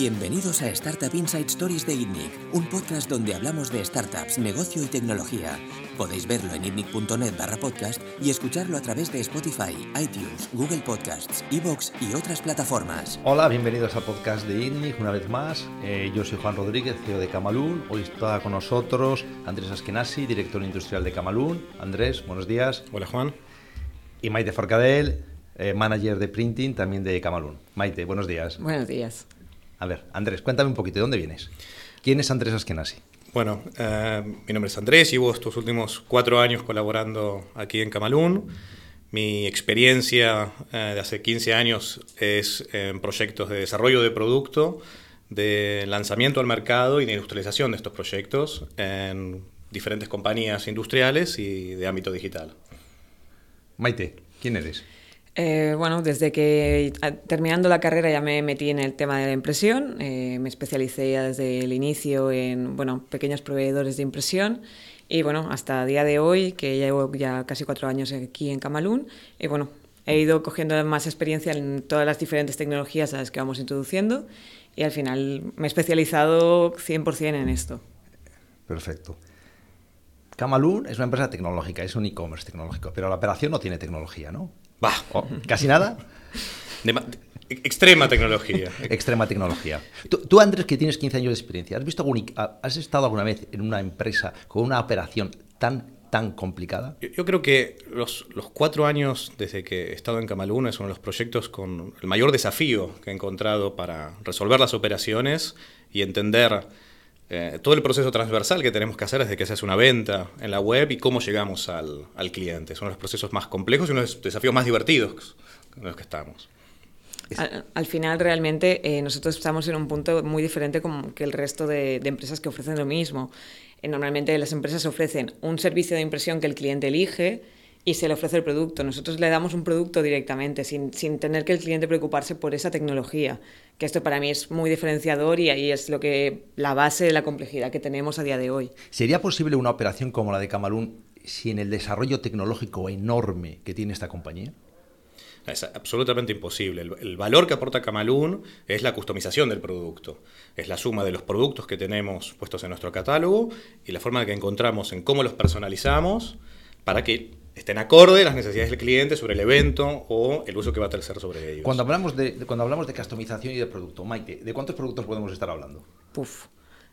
Bienvenidos a Startup Inside Stories de ITNIC, un podcast donde hablamos de startups, negocio y tecnología. Podéis verlo en itnic.net barra podcast y escucharlo a través de Spotify, iTunes, Google Podcasts, Evox y otras plataformas. Hola, bienvenidos al podcast de ITNIC una vez más. Eh, yo soy Juan Rodríguez, CEO de Camalún. Hoy está con nosotros Andrés Askenasi, director industrial de Camalún. Andrés, buenos días. Hola Juan. Y Maite Forcadell, eh, manager de printing también de Camalún. Maite, buenos días. Buenos días. A ver, Andrés, cuéntame un poquito, ¿de dónde vienes? ¿Quién es Andrés Askenasi? Bueno, eh, mi nombre es Andrés, llevo estos últimos cuatro años colaborando aquí en Camalún. Mi experiencia eh, de hace 15 años es en proyectos de desarrollo de producto, de lanzamiento al mercado y de industrialización de estos proyectos en diferentes compañías industriales y de ámbito digital. Maite, ¿quién eres? Eh, bueno, desde que terminando la carrera ya me metí en el tema de la impresión, eh, me especialicé ya desde el inicio en bueno, pequeños proveedores de impresión y bueno, hasta el día de hoy, que llevo ya casi cuatro años aquí en Camalún, y bueno, he ido cogiendo más experiencia en todas las diferentes tecnologías a las que vamos introduciendo y al final me he especializado 100% en esto. Perfecto. Camalún es una empresa tecnológica, es un e-commerce tecnológico, pero la operación no tiene tecnología, ¿no? Bah. ¿Casi nada? extrema tecnología. extrema tecnología. Tú, Andrés, que tienes 15 años de experiencia, ¿has, visto ¿has estado alguna vez en una empresa con una operación tan, tan complicada? Yo, creo que los, los, cuatro años desde que he estado en Camalún son los proyectos con el mayor desafío que he encontrado para resolver las operaciones y entender eh, todo el proceso transversal que tenemos que hacer desde que se hace una venta en la web y cómo llegamos al, al cliente. Son los procesos más complejos y uno de los desafíos más divertidos en los que estamos. Al, final, realmente, eh, nosotros estamos en un punto muy diferente como que el resto de, de empresas que ofrecen lo mismo. Eh, normalmente las empresas ofrecen un servicio de impresión que el cliente elige y se le ofrece el producto. Nosotros le damos un producto directamente, sin, sin, tener que el cliente preocuparse por esa tecnología, que esto para mí es muy diferenciador y ahí es lo que la base de la complejidad que tenemos a día de hoy. ¿Sería posible una operación como la de Camalún sin el desarrollo tecnológico enorme que tiene esta compañía? Es absolutamente imposible. El, el, valor que aporta Camalún es la customización del producto. Es la suma de los productos que tenemos puestos en nuestro catálogo y la forma que encontramos en cómo los personalizamos para que estén acorde las necesidades del cliente sobre el evento o el uso que va a hacer sobre ellos. Cuando hablamos de, cuando hablamos de customización y de producto, Maite, ¿de cuántos productos podemos estar hablando? Puf.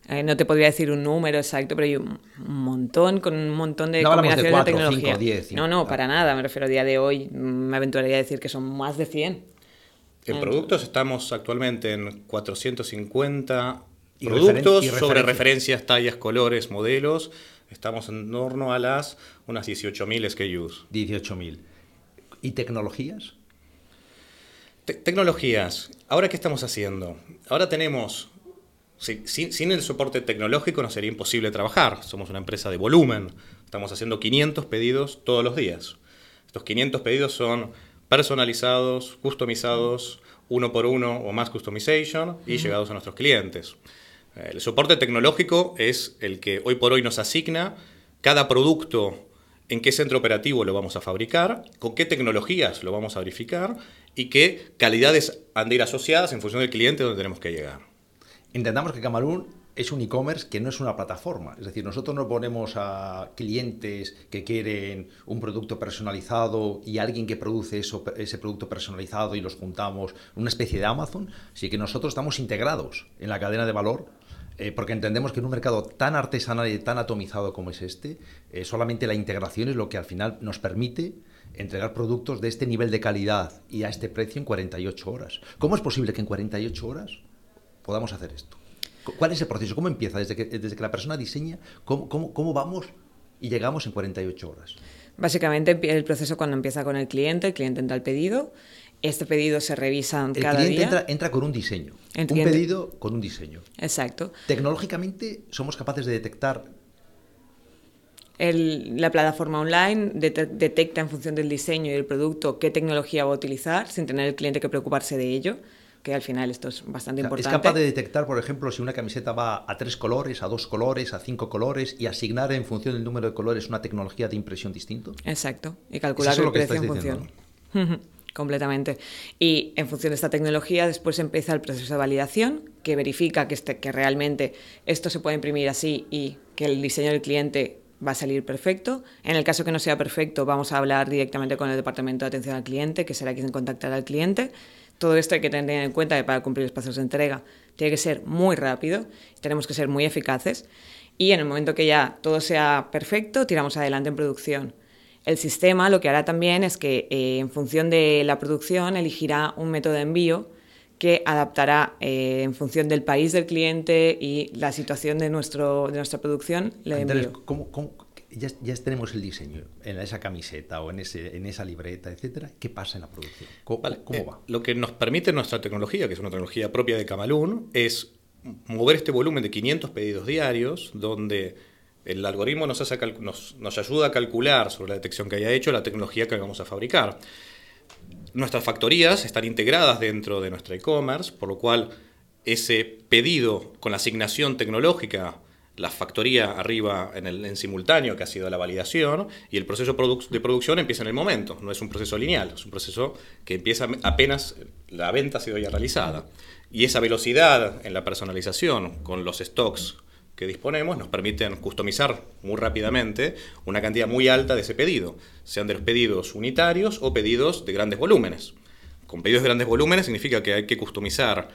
Eh, no te podría decir un número exacto, pero hay un montón, con un montón de no combinaciones de, cuatro, de tecnología. Cinco, diez, cinco, no, no, para nada. Me refiero a día de hoy, me aventuraría a decir que son más de 100. En productos estamos actualmente en 450 y productos referen y sobre referencias, tallas, colores, modelos Estamos en torno a las unas 18.000 SKUs. 18.000. ¿Y tecnologías? Te tecnologías. ¿Ahora qué estamos haciendo? Ahora tenemos... Sin, sin, el soporte tecnológico no sería imposible trabajar. Somos una empresa de volumen. Estamos haciendo 500 pedidos todos los días. Estos 500 pedidos son personalizados, customizados, uno por uno o más customization y uh -huh. llegados a nuestros clientes. El soporte tecnológico es el que hoy por hoy nos asigna cada producto, en qué centro operativo lo vamos a fabricar, con qué tecnologías lo vamos a verificar y qué calidades han de ir asociadas en función del cliente donde tenemos que llegar. Entendamos que Camarún es un e-commerce que no es una plataforma. Es decir, nosotros no ponemos a clientes que quieren un producto personalizado y alguien que produce ese producto personalizado y los juntamos, una especie de Amazon, sí que nosotros estamos integrados en la cadena de valor eh, porque entendemos que en un mercado tan artesanal y tan atomizado como es este, eh, solamente la integración es lo que al final nos permite entregar productos de este nivel de calidad y a este precio en 48 horas. ¿Cómo es posible que en 48 horas podamos hacer esto? ¿Cuál es el proceso? ¿Cómo empieza? Desde que, desde que la persona diseña, ¿cómo, cómo, cómo vamos y llegamos en 48 horas? Básicamente el proceso cuando empieza con el cliente, el cliente entra al pedido, este pedido se revisa el cada cliente día. Entra, entra con un diseño. El un cliente- pedido con un diseño. Exacto. Tecnológicamente somos capaces de detectar El- la plataforma online det- detecta en función del diseño y del producto qué tecnología va a utilizar sin tener el cliente que preocuparse de ello, que al final esto es bastante es importante. capaz de detectar, por ejemplo, si una camiseta va a tres colores, a dos colores, a cinco colores y asignar en función del número de colores una tecnología de impresión distinto. Exacto. Y calcular eso el lo que precio en función. Completamente. Y en función de esta tecnología, después empieza el proceso de validación, que verifica que, este, que realmente esto se puede imprimir así y que el diseño del cliente va a salir perfecto. En el caso que no sea perfecto, vamos a hablar directamente con el departamento de atención al cliente, que será quien contactará al cliente. Todo esto hay que tener en cuenta que para cumplir los pasos de entrega tiene que ser muy rápido, tenemos que ser muy eficaces y en el momento que ya todo sea perfecto, tiramos adelante en producción. El sistema lo que hará también es que eh, en función de la producción elegirá un método de envío que adaptará eh, en función del país del cliente y la situación de, nuestro, de nuestra producción. Le envío. ¿cómo, ya, ya, tenemos el diseño en esa camiseta o en, ese, en esa libreta, etcétera. ¿Qué pasa en la producción? ¿Cómo, cómo eh, va? Lo que nos permite nuestra tecnología, que es una tecnología propia de Camalún, es mover este volumen de 500 pedidos diarios, donde el algoritmo nos, ayuda a calcular sobre la detección que haya hecho la tecnología que vamos a fabricar. Nuestras factorías están integradas dentro de nuestra e-commerce, por lo cual ese pedido con la asignación tecnológica la factoría arriba en, el, en simultáneo, que ha sido la validación, y el proceso de producción empieza en el momento. No es un proceso lineal, es un proceso que empieza apenas la venta ha sido ya realizada. Y esa velocidad en la personalización con los stocks que disponemos nos permiten customizar muy rápidamente una cantidad muy alta de ese pedido, sean de los pedidos unitarios o pedidos de grandes volúmenes. Con pedidos de grandes volúmenes significa que hay que customizar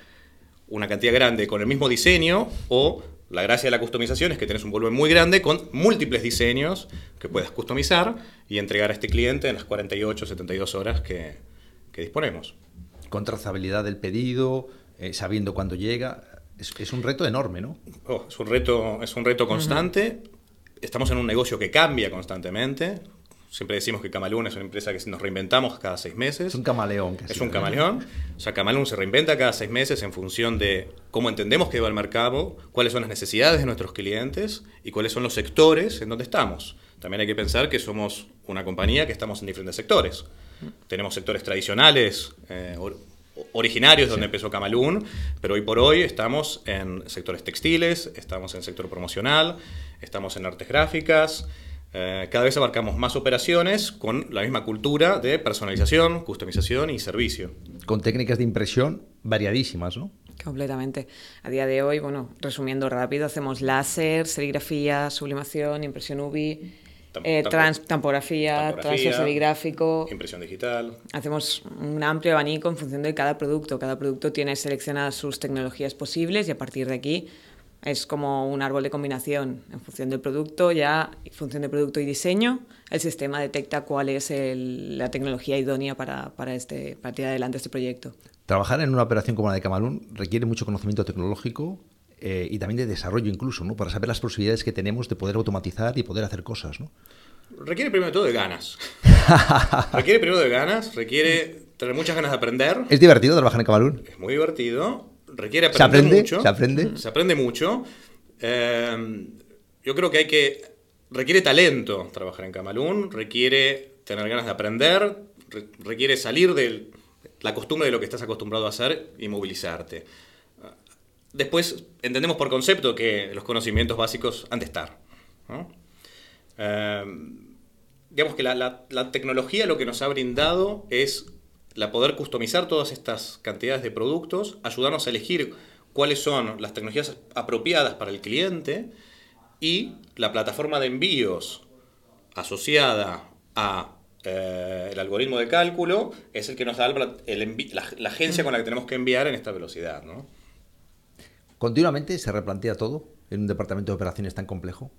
una cantidad grande con el mismo diseño o la gracia de la customización es que tienes un volumen muy grande con múltiples diseños que puedas customizar y entregar a este cliente en las 48, 72 horas que, disponemos. Con trazabilidad del pedido, eh, sabiendo cuándo llega. Es, un reto enorme, ¿no? Oh, es, un reto, es un reto constante. Estamos en un negocio que cambia constantemente. Siempre decimos que Camalún es una empresa que nos reinventamos cada seis meses. Es un camaleón. es un camaleón. O sea, Camalún se reinventa cada seis meses en función de cómo entendemos que va el mercado, cuáles son las necesidades de nuestros clientes y cuáles son los sectores en donde estamos. También hay que pensar que somos una compañía que estamos en diferentes sectores. Tenemos sectores tradicionales, eh, originarios donde empezó Camalún, pero hoy por hoy estamos en sectores textiles, estamos en sector promocional, estamos en artes gráficas, eh, cada vez abarcamos más operaciones con la misma cultura de personalización, customización y servicio. Con técnicas de impresión variadísimas, ¿no? Completamente. A día de hoy, bueno, resumiendo rápido, hacemos láser, serigrafía, sublimación, impresión UV, eh, trans, tampografía, serigráfico. Impresión digital. Hacemos un amplio abanico en función de cada producto. Cada producto tiene seleccionadas sus tecnologías posibles y a partir de aquí es como un árbol de combinación. En función del producto, ya en función del producto y diseño, el sistema detecta cuál es la tecnología idónea para, para, este, para tirar adelante este proyecto. Trabajar en una operación como la de Camalún requiere mucho conocimiento tecnológico eh, y también de desarrollo incluso, ¿no? para saber las posibilidades que tenemos de poder automatizar y poder hacer cosas. ¿no? Requiere primero de todo de ganas. requiere primero de ganas, requiere tener muchas ganas de aprender. ¿Es divertido trabajar en Camalún? Es muy divertido requiere aprender ¿Se aprende? mucho. ¿Se aprende? Se aprende mucho. Eh, yo creo que hay que. Requiere talento trabajar en Camalún, requiere tener ganas de aprender, requiere salir de la costumbre de lo que estás acostumbrado a hacer y movilizarte. Después entendemos por concepto que los conocimientos básicos han de estar. Eh, digamos que la, la, tecnología lo que nos ha brindado es la poder customizar todas estas cantidades de productos, ayudarnos a elegir cuáles son las tecnologías apropiadas para el cliente y la plataforma de envíos asociada a eh, el algoritmo de cálculo es el que nos da la, agencia con la que tenemos que enviar en esta velocidad. ¿no? ¿Continuamente se replantea todo en un departamento de operaciones tan complejo?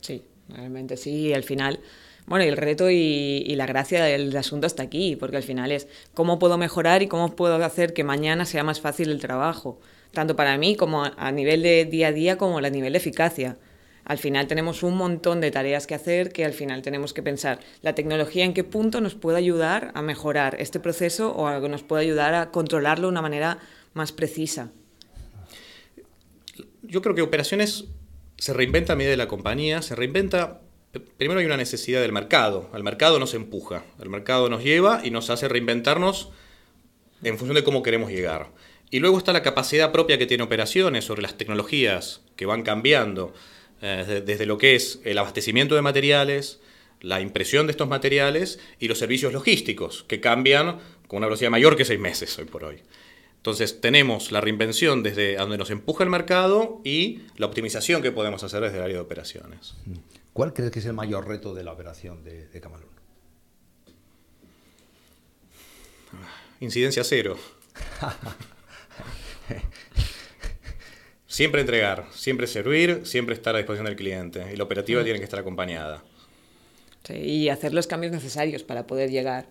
Sí, realmente sí. Al final bueno, el reto y, la gracia del asunto está aquí, porque al final es cómo puedo mejorar y cómo puedo hacer que mañana sea más fácil el trabajo, tanto para mí como a nivel de día a día como a nivel de eficacia. Al final tenemos un montón de tareas que hacer que al final tenemos que pensar la tecnología en qué punto nos puede ayudar a mejorar este proceso o nos puede ayudar a controlarlo de una manera más precisa. Yo creo que operaciones se reinventa a medida de la compañía, se reinventa primero hay una necesidad del mercado. El mercado nos empuja, el mercado nos lleva y nos hace reinventarnos en función de cómo queremos llegar. Y luego está la capacidad propia que tiene operaciones sobre las tecnologías que van cambiando, eh, desde lo que es el abastecimiento de materiales, la impresión de estos materiales y los servicios logísticos, que cambian con una velocidad mayor que seis meses hoy por hoy. Entonces tenemos la reinvención desde donde nos empuja el mercado y la optimización que podemos hacer desde el área de operaciones. ¿Cuál crees que es el mayor reto de la operación de, de Camalún? Incidencia cero. siempre entregar, siempre servir, siempre estar a disposición del cliente. Y la operativa tiene que estar acompañada. Sí, y hacer los cambios necesarios para poder llegar.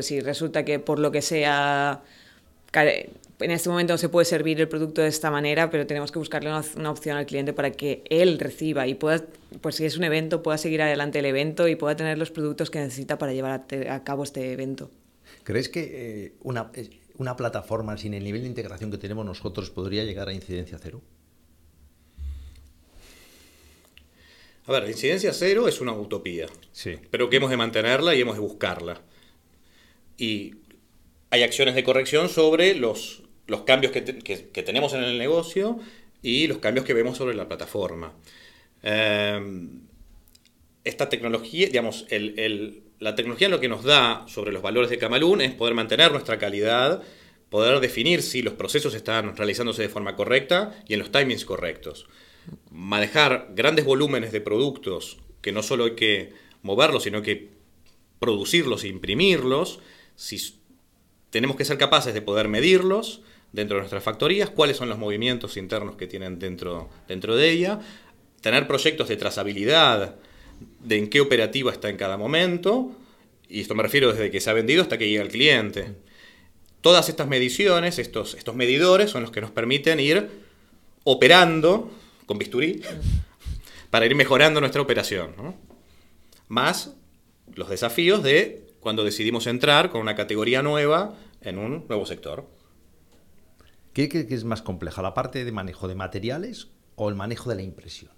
si resulta que por lo que sea en este momento no se puede servir el producto de esta manera, pero tenemos que buscarle una, opción al cliente para que él reciba y pueda, pues si es un evento, pueda seguir adelante el evento y pueda tener los productos que necesita para llevar a, cabo este evento. ¿Crees que eh, una, una plataforma sin el nivel de integración que tenemos nosotros podría llegar a incidencia cero? A ver, la incidencia cero es una utopía. Sí. Pero que hemos de mantenerla y hemos de buscarla. Y hay acciones de corrección sobre los, los cambios que, tenemos en el negocio y los cambios que vemos sobre la plataforma. Em, esta tecnología, digamos, la tecnología lo que nos da sobre los valores de Camalún es poder mantener nuestra calidad, poder definir si los procesos están realizándose de forma correcta y en los timings correctos. Manejar grandes volúmenes de productos que no solo hay que moverlos, sino que producirlos e imprimirlos, si tenemos que ser capaces de poder medirlos dentro de nuestras factorías, cuáles son los movimientos internos que tienen dentro, dentro de ella, tener proyectos de trazabilidad de en qué operativa está en cada momento, y esto me refiero desde que se ha vendido hasta que llega al cliente. Todas estas mediciones, estos, estos medidores, son los que nos permiten ir operando con bisturí para ir mejorando nuestra operación. Más los desafíos de cuando decidimos entrar con una categoría nueva en un nuevo sector. ¿Qué crees que es más compleja, la parte de manejo de materiales o el manejo de la impresión?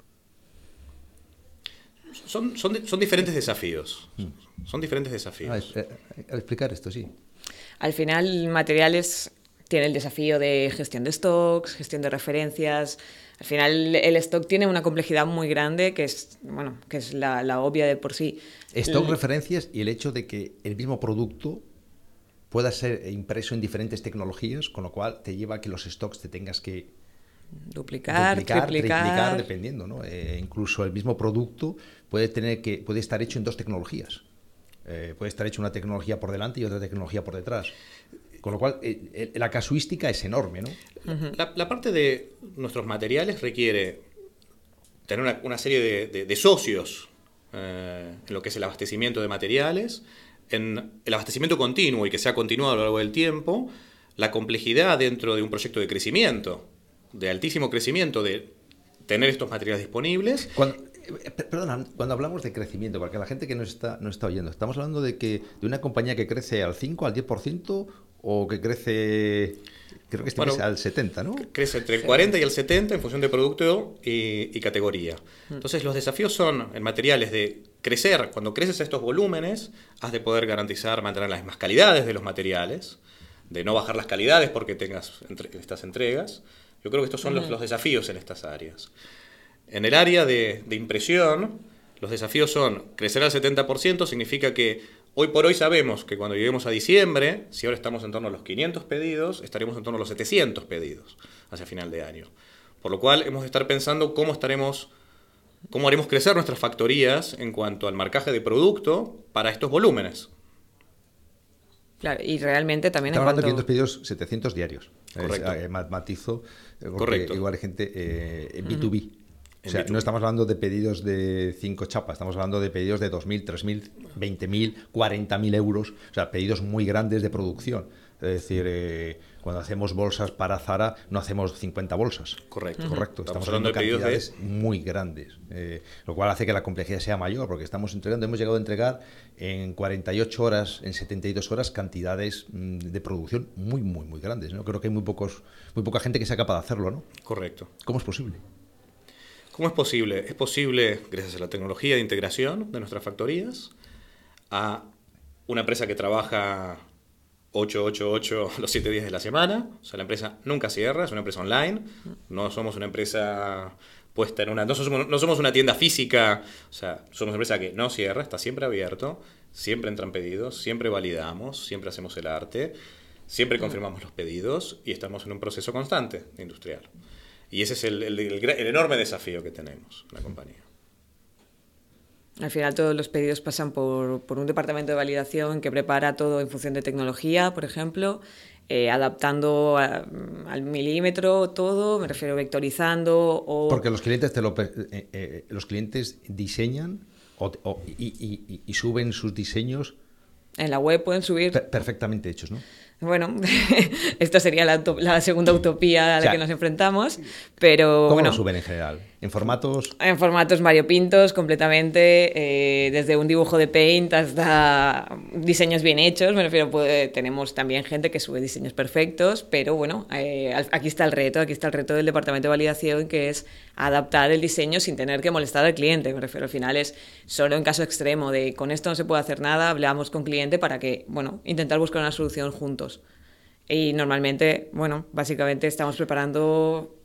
Son, son, son diferentes desafíos. Mm. Son diferentes desafíos. A, explicar esto, sí. Al final, materiales tiene el desafío de gestión de stocks, gestión de referencias. Al final, el stock tiene una complejidad muy grande que es, bueno, que es la, la obvia de por sí. Stock, referencias y el hecho de que el mismo producto pueda ser impreso en diferentes tecnologías, con lo cual te lleva a que los stocks te tengas que duplicar, triplicar. dependiendo, ¿no? Eh, incluso el mismo producto puede tener que puede estar hecho en dos tecnologías. Eh, puede estar hecho una tecnología por delante y otra tecnología por detrás. Con lo cual, eh, la casuística es enorme, ¿no? la, parte de nuestros materiales requiere tener una, serie de, socios en lo que es el abastecimiento de materiales, en el abastecimiento continuo y que sea continuado a lo largo del tiempo, la complejidad dentro de un proyecto de crecimiento, de altísimo crecimiento, de tener estos materiales disponibles. Cuando, eh, perdona, cuando hablamos de crecimiento, porque la gente que nos está, no está oyendo, ¿estamos hablando de que de una compañía que crece al 5, al 10% o que crece creo que este al 70, ¿no? Crece entre el 40 y el 70 en función de producto y, y, categoría. Mm. Entonces los desafíos son en materiales de crecer, cuando creces estos volúmenes, has de poder garantizar mantener las mismas calidades de los materiales, de no bajar las calidades porque tengas estas entregas. Yo creo que estos son los, desafíos en estas áreas. En el área de, impresión, los desafíos son crecer al 70%, significa que hoy por hoy sabemos que cuando lleguemos a diciembre, si ahora estamos en torno a los 500 pedidos, estaremos en torno a los 700 pedidos hacia final de año. Por lo cual hemos de estar pensando cómo estaremos cómo haremos crecer nuestras factorías en cuanto al marcaje de producto para estos volúmenes. Claro, y realmente también Estamos hablando de 500 pedidos, 700 diarios. Correcto. Eh, matizo, eh, Correcto. igual hay gente eh, en B2B. O sea, no estamos hablando de pedidos de 5 chapas, estamos hablando de pedidos de 2.000, 3.000, 20.000, 40.000 euros. O sea, pedidos muy grandes de producción. Es decir, eh, cuando hacemos bolsas para Zara, no hacemos 50 bolsas. Correcto. Correcto. Estamos, hablando de cantidades muy grandes, eh, lo cual hace que la complejidad sea mayor, porque estamos entregando, hemos llegado a entregar en 48 horas, en 72 horas, cantidades mm, de producción muy, muy, muy grandes. ¿no? Creo que hay muy, pocos, muy poca gente que sea capaz de hacerlo, ¿no? Correcto. ¿Cómo es posible? ¿Cómo es posible? Es posible gracias a la tecnología de integración de nuestras factorías, a una empresa que trabaja 888 los 7 días de la semana. O sea, la empresa nunca cierra, es una empresa online. No somos una empresa puesta en una... No somos, no somos una tienda física, o sea, somos una empresa que no cierra, está siempre abierto, siempre entran pedidos, siempre validamos, siempre hacemos el arte, siempre confirmamos los pedidos y estamos en un proceso constante industrial. Y ese es el, el, el enorme desafío que tenemos en la compañía. Al final todos los pedidos pasan por, por, un departamento de validación que prepara todo en función de tecnología, por ejemplo, eh, adaptando a, al milímetro todo, me refiero vectorizando o... Porque los clientes, te lo, eh, eh, los clientes diseñan o, o, y, y, y, suben sus diseños... En la web pueden subir... perfectamente hechos, ¿no? Bueno, esto sería la, la, segunda utopía a la o sea, que nos enfrentamos, pero ¿Cómo bueno, lo suben en general? ¿En formatos? En formatos variopintos, completamente, eh, desde un dibujo de Paint hasta diseños bien hechos, me refiero, pues, tenemos también gente que sube diseños perfectos, pero bueno, eh, aquí está el reto, aquí está el reto del departamento de validación, que es adaptar el diseño sin tener que molestar al cliente, me refiero, al final es solo en caso extremo de con esto no se puede hacer nada, hablamos con cliente para que, bueno, intentar buscar una solución juntos. Y normalmente, bueno, básicamente estamos preparando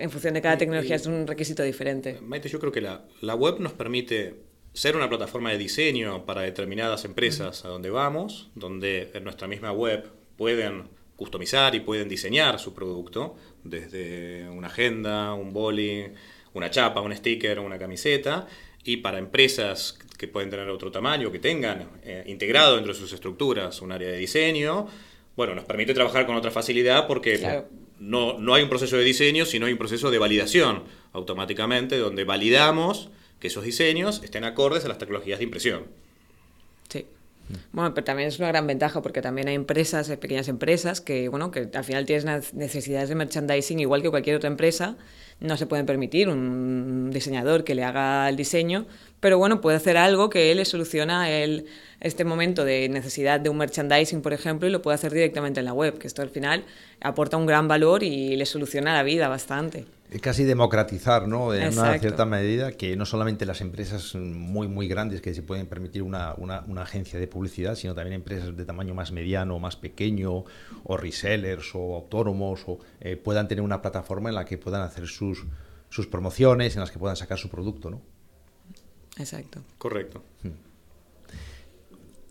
en función de cada tecnología, es un requisito diferente. Maite, yo creo que la, la web nos permite ser una plataforma de diseño para determinadas empresas uh -huh. a donde vamos, donde en nuestra misma web pueden customizar y pueden diseñar su producto, desde una agenda, un boli, una chapa, un sticker, una camiseta, y para empresas que pueden tener otro tamaño, que tengan eh, integrado dentro de sus estructuras un área de diseño, bueno, nos permite trabajar con otra facilidad porque claro. No, no hay un proceso de diseño, sino hay un proceso de validación automáticamente, donde validamos que esos diseños estén acordes a las tecnologías de impresión. Bueno, pero también es una gran ventaja porque también hay empresas, pequeñas empresas, que, bueno, que al final tienen necesidades de merchandising igual que cualquier otra empresa. No se pueden permitir un diseñador que le haga el diseño, pero bueno, puede hacer algo que le soluciona este momento de necesidad de un merchandising, por ejemplo, y lo puede hacer directamente en la web, que esto al final aporta un gran valor y le soluciona la vida bastante. Casi democratizar, ¿no? En Exacto. una cierta medida que no solamente las empresas muy, muy grandes que se pueden permitir una, una, una, agencia de publicidad, sino también empresas de tamaño más mediano, más pequeño, o resellers, o autónomos, o, eh, puedan tener una plataforma en la que puedan hacer sus, sus promociones, en las que puedan sacar su producto, ¿no? Exacto. Correcto.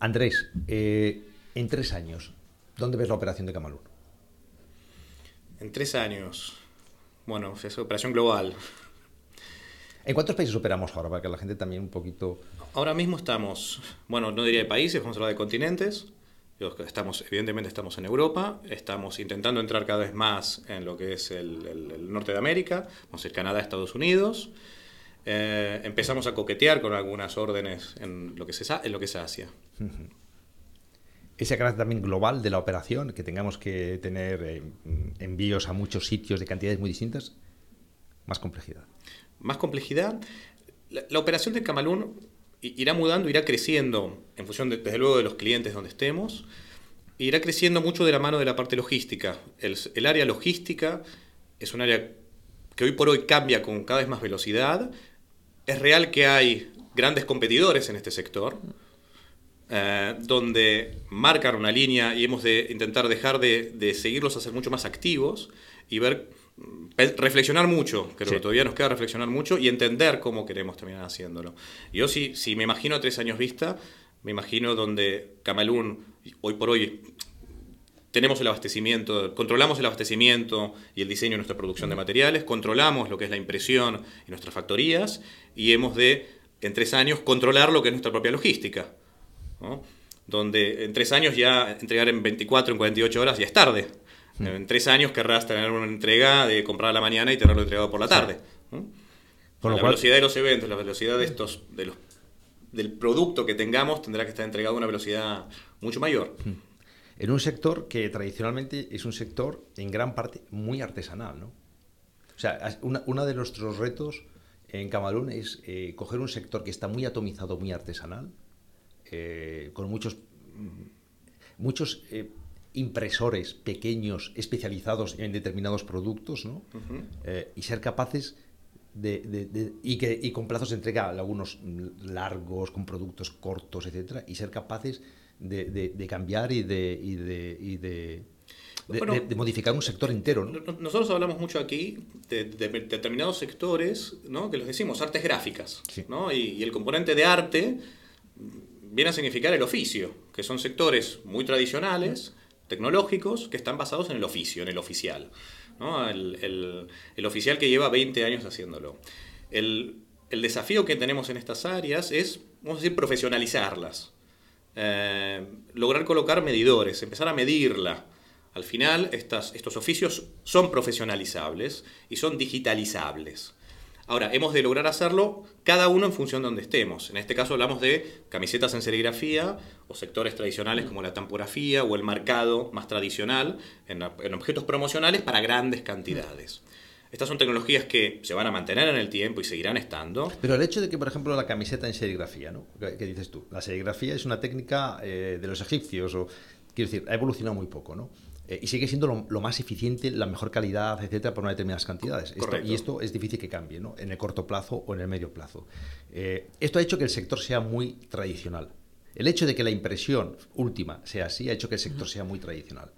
Andrés, eh, en tres años, ¿dónde ves la operación de Camalún? En tres años. Bueno, es operación global. ¿En cuántos países operamos ahora? Para que la gente también un poquito... Ahora mismo estamos, bueno, no diría de países, vamos a hablar de continentes. Estamos, evidentemente estamos en Europa, estamos intentando entrar cada vez más en lo que es el, el, el norte de América, vamos a ir Canadá, Estados Unidos. Eh, empezamos a coquetear con algunas órdenes en lo que, se, en lo que es Asia. Uh -huh. Ese carácter también global de la operación, que tengamos que tener eh, envíos a muchos sitios de cantidades muy distintas, más complejidad. Más complejidad. La, operación de Camalún irá mudando, irá creciendo en función, de, desde luego, de los clientes donde estemos. Irá creciendo mucho de la mano de la parte logística. El, el área logística es un área que hoy por hoy cambia con cada vez más velocidad. Es real que hay grandes competidores en este sector, eh, donde marcan una línea y hemos de intentar dejar de, de seguirlos a ser mucho más activos y ver, reflexionar mucho, creo sí. que todavía nos queda reflexionar mucho y entender cómo queremos terminar haciéndolo. Yo si, si me imagino a tres años vista, me imagino donde Camalún, hoy por hoy, tenemos el abastecimiento, controlamos el abastecimiento y el diseño de nuestra producción de materiales, controlamos lo que es la impresión y nuestras factorías y hemos de, en tres años, controlar lo que es nuestra propia logística. ¿No? Donde en tres años ya entregar en 24, en 48 horas ya es tarde. Mm. En tres años querrás tener una entrega de comprar a la mañana y tenerlo entregado por la tarde. ¿no? Por la cual... velocidad de los eventos, la velocidad de estos, de los, del producto que tengamos tendrá que estar entregado a una velocidad mucho mayor. Mm en un sector que tradicionalmente es un sector en gran parte muy artesanal. ¿no? O sea, uno de nuestros retos en Camalún es eh, coger un sector que está muy atomizado, muy artesanal, eh, con muchos, muchos eh, impresores pequeños especializados en determinados productos ¿no? Uh -huh. y ser capaces de, de, de, y, que, y con plazos de entrega, algunos largos, con productos cortos, etcétera, y ser capaces de, cambiar y de, y de, y de de, modificar un sector entero. Nosotros hablamos mucho aquí de, determinados sectores, ¿no? que los decimos artes gráficas, ¿no? y, el componente de arte viene a significar el oficio, que son sectores muy tradicionales, tecnológicos, que están basados en el oficio, en el oficial. ¿no? El, el, oficial que lleva 20 años haciéndolo. El, el, desafío que tenemos en estas áreas es, vamos a decir, profesionalizarlas. Eh, lograr colocar medidores, empezar a medirla. Al final, estas, estos oficios son profesionalizables y son digitalizables. Ahora, hemos de lograr hacerlo cada uno en función de donde estemos. En este caso hablamos de camisetas en serigrafía o sectores tradicionales como la tampografía o el marcado más tradicional en, objetos promocionales para grandes cantidades. Estas son tecnologías que se van a mantener en el tiempo y seguirán estando. Pero el hecho de que, por ejemplo, la camiseta en serigrafía, ¿no? ¿Qué dices tú? La serigrafía es una técnica eh, de los egipcios, o quiero decir, ha evolucionado muy poco, ¿no? Eh, y sigue siendo lo, más eficiente, la mejor calidad, etcétera, por una determinadas cantidades. y esto es difícil que cambie, ¿no? En el corto plazo o en el medio plazo. Eh, esto ha hecho que el sector sea muy tradicional. El hecho de que la impresión última sea así ha hecho que el sector sea muy tradicional.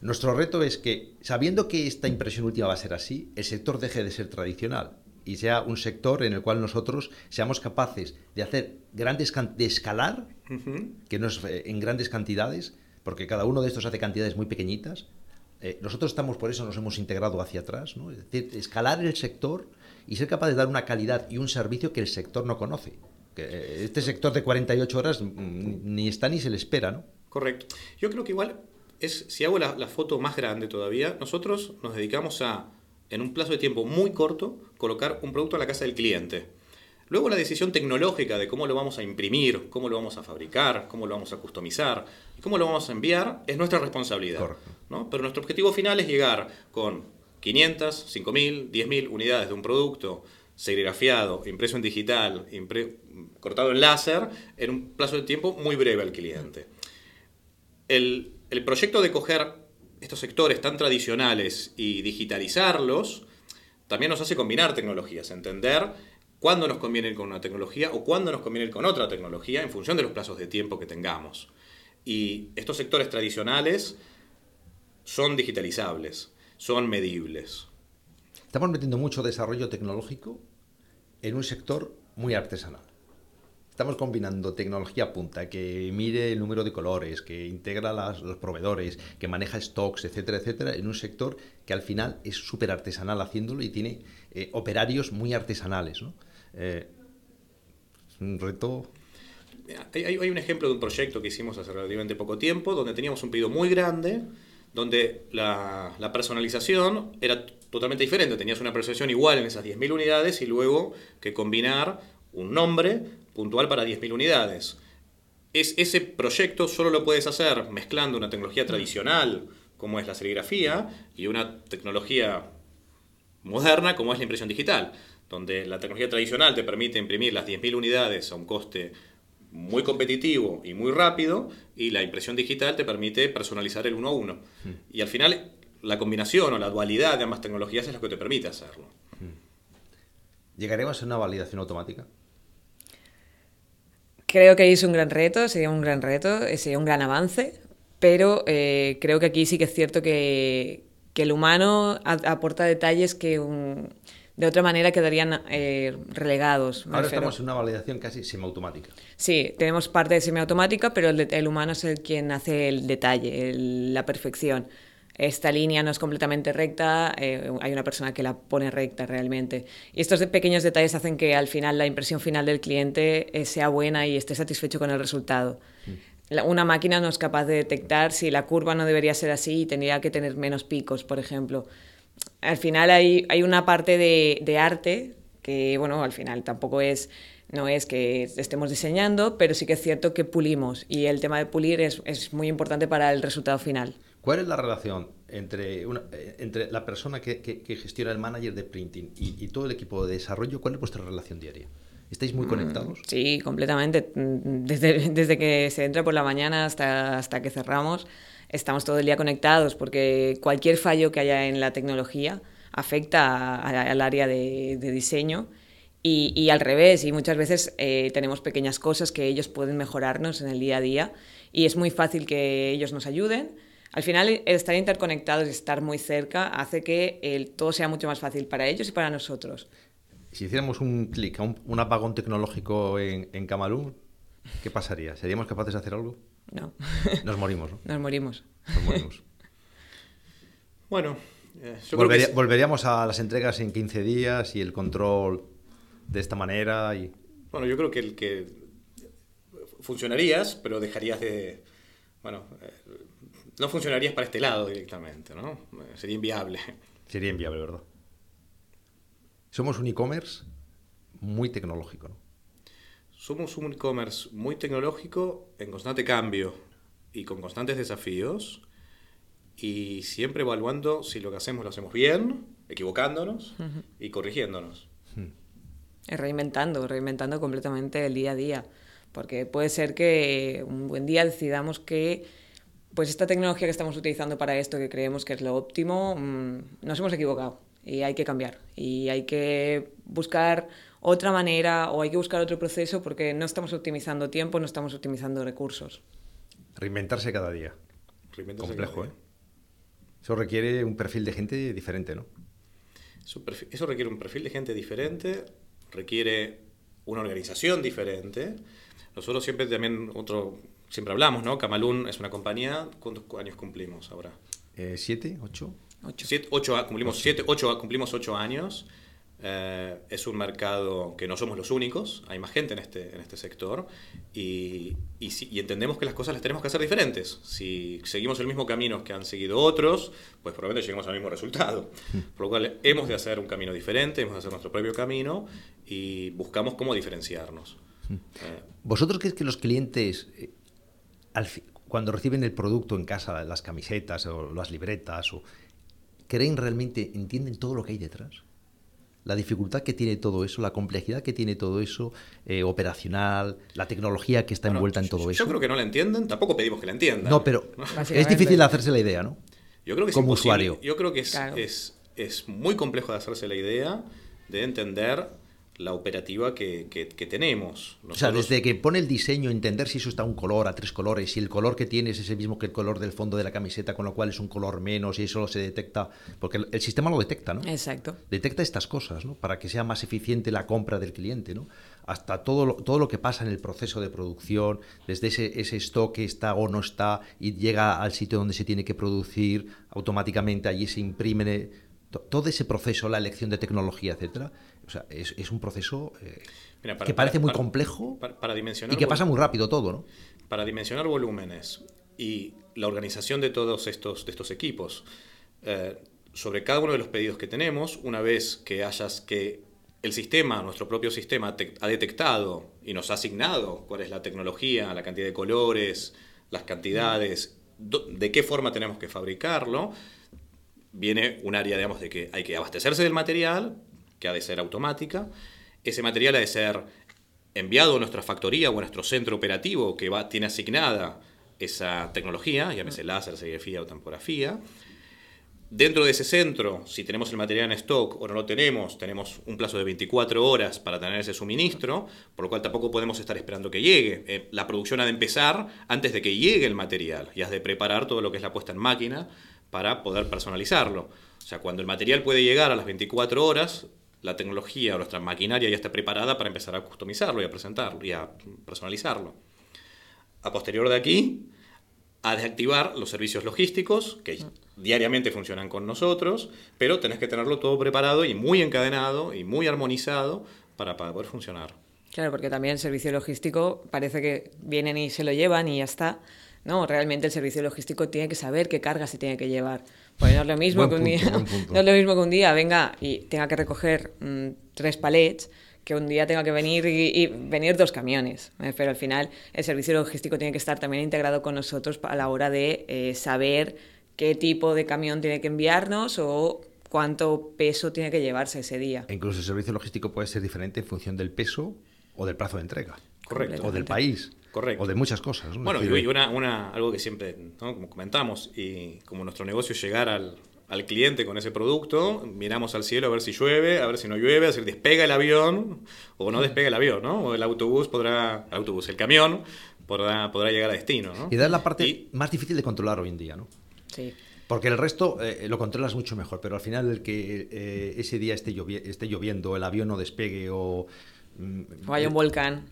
Nuestro reto es que, sabiendo que esta impresión última va a ser así, el sector deje de ser tradicional y sea un sector en el cual nosotros seamos capaces de hacer grandes de escalar, que no es eh, en grandes cantidades, porque cada uno de estos hace cantidades muy pequeñitas. Eh, nosotros estamos, por eso nos hemos integrado hacia atrás, ¿no? es decir, escalar el sector y ser capaz de dar una calidad y un servicio que el sector no conoce. Eh, este sector de 48 horas mm, ni está ni se le espera, ¿no? Correcto. Yo creo que igual es, si hago la, la foto más grande todavía, nosotros nos dedicamos a, en un plazo de tiempo muy corto, colocar un producto a la casa del cliente. Luego la decisión tecnológica de cómo lo vamos a imprimir, cómo lo vamos a fabricar, cómo lo vamos a customizar y cómo lo vamos a enviar es nuestra responsabilidad. ¿no? Pero nuestro objetivo final es llegar con 500, 5.000, 10.000 unidades de un producto serigrafiado, impreso en digital, cortado en láser, en un plazo de tiempo muy breve al cliente. El, el proyecto de coger estos sectores tan tradicionales y digitalizarlos también nos hace combinar tecnologías, entender cuándo nos conviene ir con una tecnología o cuándo nos conviene ir con otra tecnología en función de los plazos de tiempo que tengamos. Y estos sectores tradicionales son digitalizables, son medibles. Estamos metiendo mucho desarrollo tecnológico en un sector muy artesanal. Estamos combinando tecnología punta, que mire el número de colores, que integra los proveedores, que maneja stocks, etcétera, etcétera, en un sector que al final es súper artesanal haciéndolo y tiene eh, operarios muy artesanales. ¿no? Eh, un reto. Hay, un ejemplo de un proyecto que hicimos hace relativamente poco tiempo, donde teníamos un pedido muy grande, donde la, personalización era totalmente diferente. Tenías una personalización igual en esas 10.000 unidades y luego que combinar un nombre puntual para 10.000 unidades. Es, ese proyecto solo lo puedes hacer mezclando una tecnología tradicional, como es la serigrafía, y una tecnología moderna, como es la impresión digital donde la tecnología tradicional te permite imprimir las 10.000 unidades a un coste muy competitivo y muy rápido, y la impresión digital te permite personalizar el uno a uno. Hmm. Y al final, la combinación o la dualidad de ambas tecnologías es lo que te permite hacerlo. Hmm. ¿Llegaremos a una validación automática? Creo que es un gran reto, sería un gran reto, sería un gran avance, pero eh, creo que aquí sí que es cierto que, que el humano aporta detalles que un, de otra manera quedarían eh, relegados. Ahora estamos en una validación casi semiautomática. Sí, tenemos parte de semiautomática, pero el, humano es el quien hace el detalle, la perfección. Esta línea no es completamente recta, eh, hay una persona que la pone recta realmente. Y estos pequeños detalles hacen que al final la impresión final del cliente eh, sea buena y esté satisfecho con el resultado. Mm. una máquina no es capaz de detectar si la curva no debería ser así y tendría que tener menos picos, por ejemplo al final hay, hay una parte de, de, arte que, bueno, al final tampoco es, no es que estemos diseñando, pero sí que es cierto que pulimos y el tema de pulir es, es muy importante para el resultado final. ¿Cuál es la relación entre, una, entre la persona que, que, gestiona el manager de printing y, y, todo el equipo de desarrollo? ¿Cuál es vuestra relación diaria? ¿Estáis muy mm, conectados? Sí, completamente. Desde, desde que se entra por la mañana hasta, hasta que cerramos, estamos todo el día conectados porque cualquier fallo que haya en la tecnología afecta al área de, diseño y, al revés, y muchas veces eh, tenemos pequeñas cosas que ellos pueden mejorarnos en el día a día y es muy fácil que ellos nos ayuden. al final, el estar interconectados y estar muy cerca hace que el, todo sea mucho más fácil para ellos y para nosotros. Si hiciéramos un clic, un, un, apagón tecnológico en, en Camalún, ¿qué pasaría? ¿Seríamos capaces de hacer algo? No. Nos morimos, ¿no? Nos morimos. Nos morimos. bueno, eh, yo Volvería, creo que Volveríamos a las entregas en 15 días y el control de esta manera. Y... Bueno, yo creo que el que funcionarías, pero dejarías de. Bueno, eh, no funcionarías para este lado directamente, ¿no? Eh, Sería inviable. Sería inviable, ¿verdad? Somos un e-commerce muy tecnológico, ¿no? Somos un e-commerce muy tecnológico, en constante cambio y con constantes desafíos, y siempre evaluando si lo que hacemos lo hacemos bien, equivocándonos y corrigiéndonos. Reinventando, reinventando completamente el día a día. Porque puede ser que un buen día decidamos que pues esta tecnología que estamos utilizando para esto, que creemos que es lo óptimo, mmm, nos hemos equivocado y hay que cambiar. Y hay que buscar otra manera o hay que buscar otro proceso porque no estamos optimizando tiempo, no estamos optimizando recursos. Reinventarse cada día. Reinventarse Complejo, cada ¿eh? día. Eso requiere un perfil de gente diferente, ¿no? Eso, eso requiere un perfil de gente diferente, requiere una organización diferente. Nosotros siempre también, otro, siempre hablamos, ¿no? Camalún es una compañía, ¿cuántos años cumplimos ahora? Eh, ¿Siete? ¿Ocho? Ocho. Siete, ocho, a- cumplimos siete, ocho, cumplimos ocho años. Eh, es un mercado que no somos los únicos, hay más gente en este, en este sector y, y, si- y entendemos que las cosas las tenemos que hacer diferentes. Si seguimos el mismo camino que han seguido otros, pues probablemente lleguemos al mismo resultado. Por lo cual hemos de hacer un camino diferente, hemos de hacer nuestro propio camino y buscamos cómo diferenciarnos. Eh, ¿Vosotros creéis que los clientes, eh, al cuando reciben el producto en casa, las camisetas o las libretas, o, creen realmente, entienden todo lo que hay detrás? La dificultad que tiene todo eso, la complejidad que tiene todo eso, eh, operacional, la tecnología que está bueno, envuelta en yo- todo yo eso. creo que no la entienden, tampoco pedimos que la entiendan. No, pero es difícil hacerse la idea, ¿no? Yo creo que es como imposible. usuario. Yo creo que es, Claro. es, es muy complejo de hacerse la idea de entender la operativa que, que- que tenemos. O sea, desde que pone el diseño, entender si eso está a un color, a tres colores, si el color que tiene es ese mismo que el color del fondo de la camiseta, con lo cual es un color menos y eso se detecta, porque el, el sistema lo detecta, ¿no? Exacto. Detecta estas cosas, ¿no? Para que sea más eficiente la compra del cliente, ¿no? Hasta todo lo, todo lo que pasa en el proceso de producción, desde ese, ese stock que está o no está y llega al sitio donde se tiene que producir, automáticamente allí se imprime to- todo ese proceso, la elección de tecnología, etcétera. O sea, es, es un proceso eh, Mira, para- que parece para- muy para- complejo para, dimensionar y que pasa muy rápido todo, ¿no? para dimensionar volúmenes y la organización de todos estos, de estos equipos, eh, sobre cada uno de los pedidos que tenemos, una vez que hayas que el sistema, nuestro propio sistema, te- ha detectado y nos ha asignado cuál es la tecnología, la cantidad de colores, las cantidades, do- de qué forma tenemos que fabricarlo, viene un área, digamos, de que hay que abastecerse del material, que ha de ser automática. Ese material ha de ser enviado a nuestra factoría o a nuestro centro operativo que va, tiene asignada esa tecnología, llámese láser, serigrafía o tampografía. Dentro de ese centro, si tenemos el material en stock o no lo tenemos, tenemos un plazo de 24 horas para tener ese suministro, por lo cual tampoco podemos estar esperando que llegue. Eh, la producción ha de empezar antes de que llegue el material y has de preparar todo lo que es la puesta en máquina para poder personalizarlo. O sea, cuando el material puede llegar a las 24 horas, la tecnología o nuestra maquinaria ya está preparada para empezar a customizarlo y a presentarlo y a personalizarlo. A posterior de aquí, a desactivar los servicios logísticos que diariamente funcionan con nosotros, pero tenés que tenerlo todo preparado y muy encadenado y muy armonizado para, para poder funcionar. Claro, porque también el servicio logístico parece que vienen y se lo llevan y ya está. No, realmente el servicio logístico tiene que saber qué carga se tiene que llevar. Pues no es lo mismo Buen que un punto, día, no es lo mismo que un día venga y tenga que recoger mm, tres palets que un día tenga que venir y, y venir dos camiones. ¿eh? Pero al final el servicio logístico tiene que estar también integrado con nosotros a la hora de eh, saber qué tipo de camión tiene que enviarnos o cuánto peso tiene que llevarse ese día. E incluso el servicio logístico puede ser diferente en función del peso o del plazo de entrega. Correcto. O del país. Correcto. O de muchas cosas. ¿no? Bueno, y una, una- algo que siempre, ¿no? como comentamos, y como nuestro negocio es llegar al, al cliente con ese producto, miramos al cielo a ver si llueve, a ver si no llueve, a ver si despega el avión o no despega el avión, ¿no? O el autobús podrá, el autobús, el camión podrá, podrá llegar a destino, ¿no? Y da la parte Y- más difícil de controlar hoy en día, ¿no? Sí. Porque el resto eh, lo controlas mucho mejor, pero al final el que eh, ese día esté, llovi esté, lloviendo, el avión no despegue o... Mm, o hay un volcán,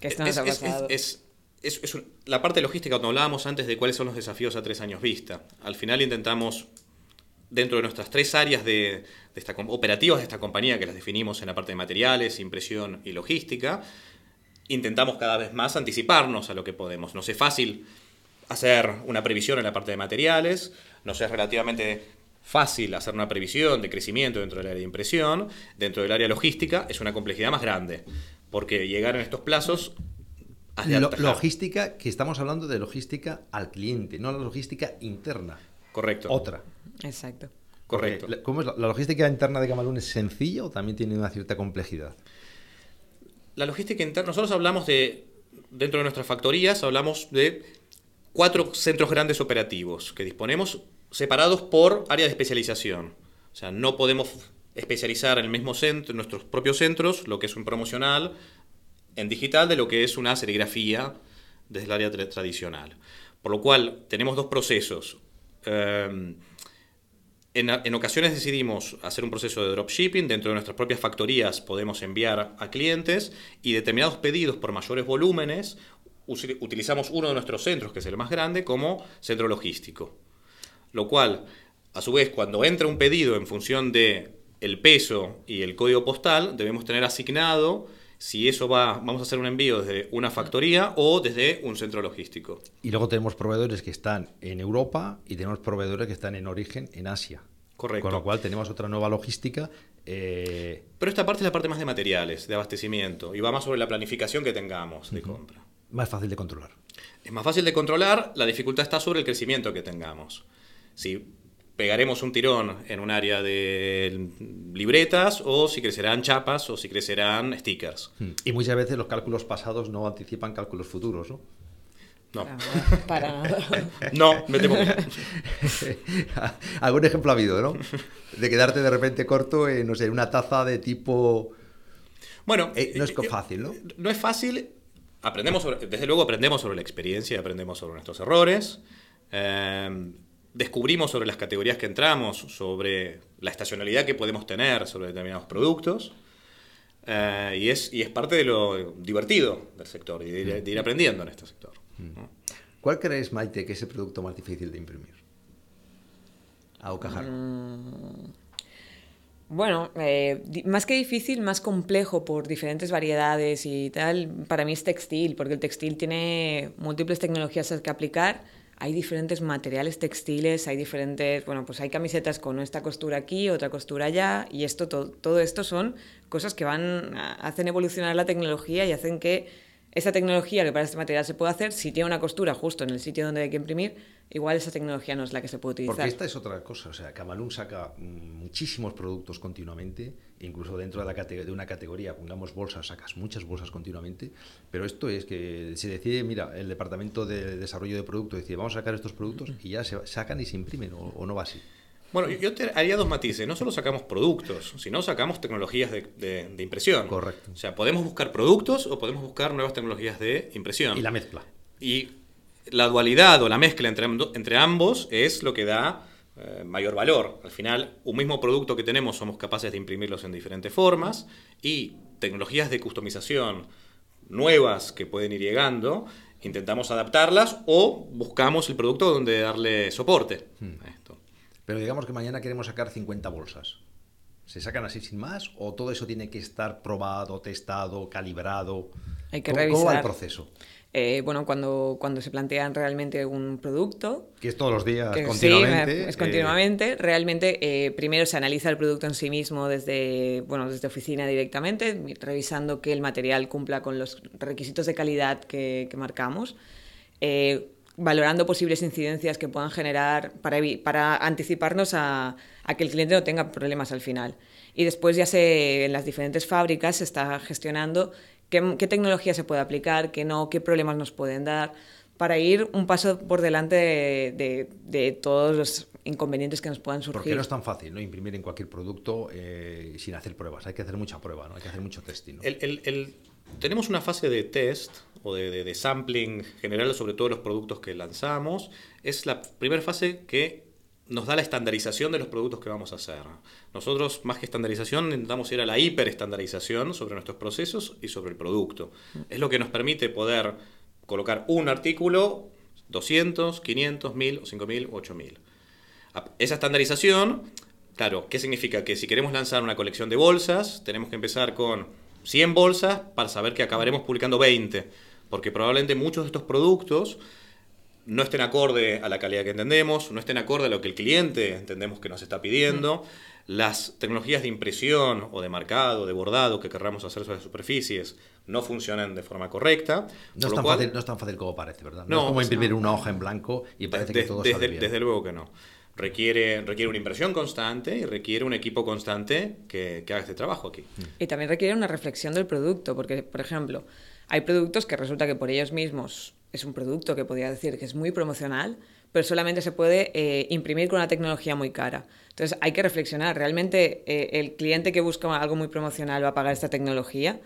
que esto nos ha pasado. Es, es, es, la parte logística, cuando hablábamos antes de cuáles son los desafíos a tres años vista. Al final intentamos, dentro de nuestras tres áreas de, de esta, operativas de esta compañía, que las definimos en la parte de materiales, impresión y logística, intentamos cada vez más anticiparnos a lo que podemos. No es fácil hacer una previsión en la parte de materiales, nos es relativamente fácil hacer una previsión de crecimiento dentro del área de impresión, dentro del área logística es una complejidad más grande, porque llegar en estos plazos... logística, que estamos hablando de logística al cliente, no la logística interna. Correcto. Otra. Exacto. Correcto. ¿Cómo es la, logística interna de Camalún es sencilla o también tiene una cierta complejidad? La logística interna, nosotros hablamos de, dentro de nuestras factorías, hablamos de cuatro centros grandes operativos que disponemos separados por área de especialización. O sea, no podemos especializar en el mismo centro, en nuestros propios centros, lo que es un promocional en digital de lo que es una serigrafía desde el área tradicional. Por lo cual, tenemos dos procesos. Eh, en, en, ocasiones decidimos hacer un proceso de dropshipping, dentro de nuestras propias factorías podemos enviar a clientes y determinados pedidos por mayores volúmenes utilizamos uno de nuestros centros, que es el más grande, como centro logístico. Lo cual, a su vez, cuando entra un pedido en función de el peso y el código postal, debemos tener asignado si eso va, vamos a hacer un envío desde una factoría o desde un centro logístico. Y luego tenemos proveedores que están en Europa y tenemos proveedores que están en origen en Asia. Correcto. Con lo cual tenemos otra nueva logística. Eh, Pero esta parte es la parte más de materiales, de abastecimiento, y va más sobre la planificación que tengamos de compra más fácil de controlar. Es más fácil de controlar, la dificultad está sobre el crecimiento que tengamos. Si pegaremos un tirón en un área de libretas o si crecerán chapas o si crecerán stickers. Hmm. Y muchas veces los cálculos pasados no anticipan cálculos futuros, ¿no? No. Para no, me temo Algún ejemplo ha habido, ¿no? De quedarte de repente corto en, no sé, una taza de tipo... Bueno, eh, no es eh, fácil, ¿no? No es fácil aprendemos desde luego aprendemos sobre la experiencia, aprendemos sobre nuestros errores, eh, descubrimos sobre las categorías que entramos, sobre la estacionalidad que podemos tener sobre determinados productos. Eh, y, es, y es parte de lo divertido del sector y de, ir aprendiendo en este sector. Mm. ¿Cuál crees, Maite, que es el producto más difícil de imprimir? A Ocajar. Mm, bueno, eh, más que difícil, más complejo por diferentes variedades y tal, para mí es textil, porque el textil tiene múltiples tecnologías que aplicar, hay diferentes materiales textiles, hay diferentes, bueno, pues hay camisetas con esta costura aquí, otra costura allá, y esto, todo, todo esto son cosas que van, hacen evolucionar la tecnología y hacen que esta tecnología que para este material se puede hacer, si tiene una costura justo en el sitio donde hay que imprimir, igual esa tecnología no es la que se puede utilizar. Porque esta es otra cosa, o sea, Camalún saca muchísimos productos continuamente, incluso dentro de, la de una categoría, pongamos bolsas, sacas muchas bolsas continuamente, pero esto es que se decide, mira, el departamento de desarrollo de productos decide, vamos a sacar estos productos y ya se sacan y se imprimen, o, no va así. Bueno, yo te haría dos matices. No solo sacamos productos, sino sacamos tecnologías de, de, impresión. Correcto. O sea, podemos buscar productos o podemos buscar nuevas tecnologías de impresión. Y la mezcla. Y la dualidad o la mezcla entre, entre ambos es lo que da eh, mayor valor. Al final, un mismo producto que tenemos somos capaces de imprimirlos en diferentes formas y tecnologías de customización nuevas que pueden ir llegando, intentamos adaptarlas o buscamos el producto donde darle soporte hmm. Pero digamos que mañana queremos sacar 50 bolsas. ¿Se sacan así sin más o todo eso tiene que estar probado, testado, calibrado? Hay que revisar. ¿Cómo va el proceso? Eh, bueno, cuando, cuando se plantean realmente un producto. Que es todos los días, continuamente. Sí, es continuamente. Eh, realmente, eh, primero se analiza el producto en sí mismo desde, bueno, desde oficina directamente, revisando que el material cumpla con los requisitos de calidad que, marcamos. valorando posibles incidencias que puedan generar para, para anticiparnos a, a que el cliente no tenga problemas al final. Y después ya se, en las diferentes fábricas se está gestionando qué, tecnología se puede aplicar, qué no, qué problemas nos pueden dar, para ir un paso por delante de, todos los inconvenientes que nos puedan surgir. Porque no es tan fácil ¿no? imprimir en cualquier producto eh, sin hacer pruebas. Hay que hacer mucha prueba, ¿no? hay que hacer mucho testing. tenemos una fase de test o de, de, sampling general sobre todos los productos que lanzamos. Es la primera fase que nos da la estandarización de los productos que vamos a hacer. Nosotros, más que estandarización, intentamos ir a la hiperestandarización sobre nuestros procesos y sobre el producto. Es lo que nos permite poder colocar un artículo 200, 500, 1000, 5000 o 8000. Esa estandarización, claro, ¿qué significa? Que si queremos lanzar una colección de bolsas, tenemos que empezar con 100 bolsas para saber que acabaremos publicando 20, porque probablemente muchos de estos productos no estén acorde a la calidad que entendemos, no estén acorde a lo que el cliente entendemos que nos está pidiendo. Las tecnologías de impresión o de marcado, de bordado que querramos hacer sobre las superficies no funcionan de forma correcta. No es, tan fácil, no es tan fácil como parece, ¿verdad? No, es como imprimir una hoja en blanco y parece que todo desde, bien. Desde luego que no. Requiere, requiere una impresión constante y requiere un equipo constante que, que haga este trabajo aquí. Y también requiere una reflexión del producto, porque, por ejemplo, hay productos que resulta que por ellos mismos es un producto que podría decir que es muy promocional, pero solamente se puede eh, imprimir con una tecnología muy cara. Entonces hay que reflexionar, ¿realmente eh, el cliente que busca algo muy promocional va a pagar esta tecnología?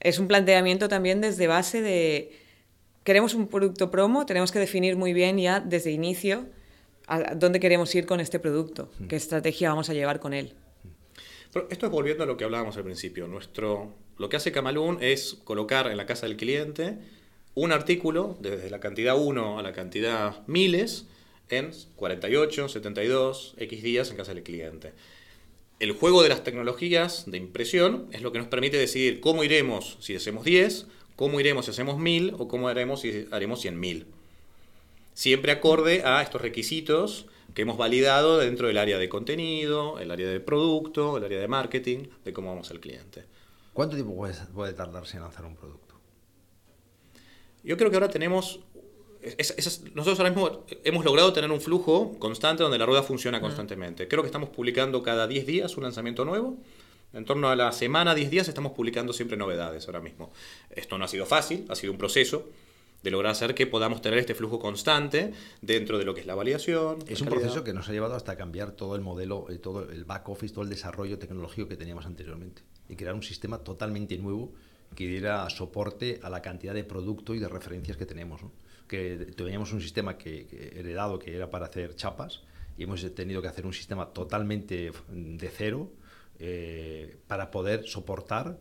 Es un planteamiento también desde base de, queremos un producto promo, tenemos que definir muy bien ya desde inicio a dónde queremos ir con este producto, qué estrategia vamos a llevar con él. esto es volviendo a lo que hablábamos al principio. Nuestro, lo que hace Camalún es colocar en la casa del cliente un artículo, desde la cantidad 1 a la cantidad miles, en 48, 72, X días en casa del cliente. El juego de las tecnologías de impresión es lo que nos permite decidir cómo iremos si hacemos 10, cómo iremos si hacemos 1000 o cómo haremos si haremos 100.000. Siempre acorde a estos requisitos que hemos validado dentro del área de contenido, el área de producto, el área de marketing, de cómo vamos al cliente. ¿Cuánto tiempo puede tardarse en lanzar un producto? Yo creo que ahora tenemos nosotros ahora mismo hemos logrado tener un flujo constante donde la rueda funciona constantemente. Creo que estamos publicando cada 10 días un lanzamiento nuevo. En torno a la semana, 10 días, estamos publicando siempre novedades ahora mismo. Esto no ha sido fácil, ha sido un proceso de lograr hacer que podamos tener este flujo constante dentro de lo que es la validación. Es un proceso que nos ha llevado hasta cambiar todo el modelo, eh, todo el back office, todo el desarrollo tecnológico que teníamos anteriormente y crear un sistema totalmente nuevo que diera soporte a la cantidad de producto y de referencias que tenemos. Que teníamos un sistema que, heredado que era para hacer chapas y hemos tenido que hacer un sistema totalmente de cero eh, para poder soportar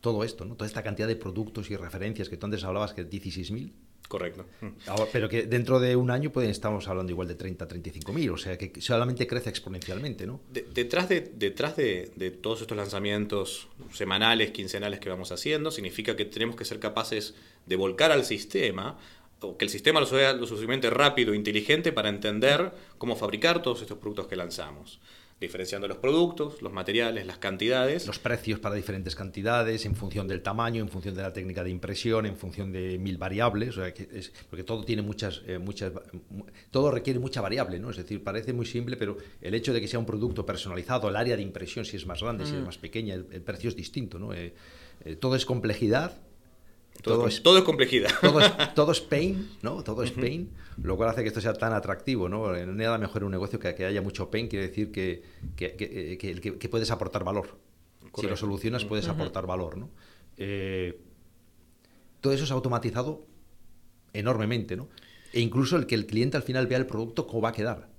todo esto, ¿no? toda esta cantidad de productos y referencias que tú antes hablabas que 16.000 Correcto. Mm. pero que dentro de un año pueden, estamos hablando igual de 30, 35 mil, o sea que solamente crece exponencialmente, ¿no? detrás de, detrás de, todos estos lanzamientos semanales, quincenales que vamos haciendo, significa que tenemos que ser capaces de volcar al sistema, o que el sistema lo sea lo suficientemente rápido e inteligente para entender cómo fabricar todos estos productos que lanzamos diferenciando los productos, los materiales, las cantidades. Los precios para diferentes cantidades, en función del tamaño, en función de la técnica de impresión, en función de mil variables, porque todo tiene muchas, eh, muchas, todo requiere mucha variable, ¿no? Es decir, parece muy simple, pero el hecho de que sea un producto personalizado, el área de impresión, si es más grande, si es mm. más pequeña, el, precio es distinto, ¿no? Eh, eh, todo es complejidad todo, es, todo es complejidad. Todo es, pain, ¿no? Todo es pain, lo cual hace que esto sea tan atractivo, ¿no? Nada mejor un negocio que, que haya mucho pain, quiere decir que, que, que puedes aportar valor. Si lo solucionas, puedes aportar valor, ¿no? Eh, todo eso es automatizado enormemente, ¿no? E incluso el que el cliente al final vea el producto, cómo va a quedar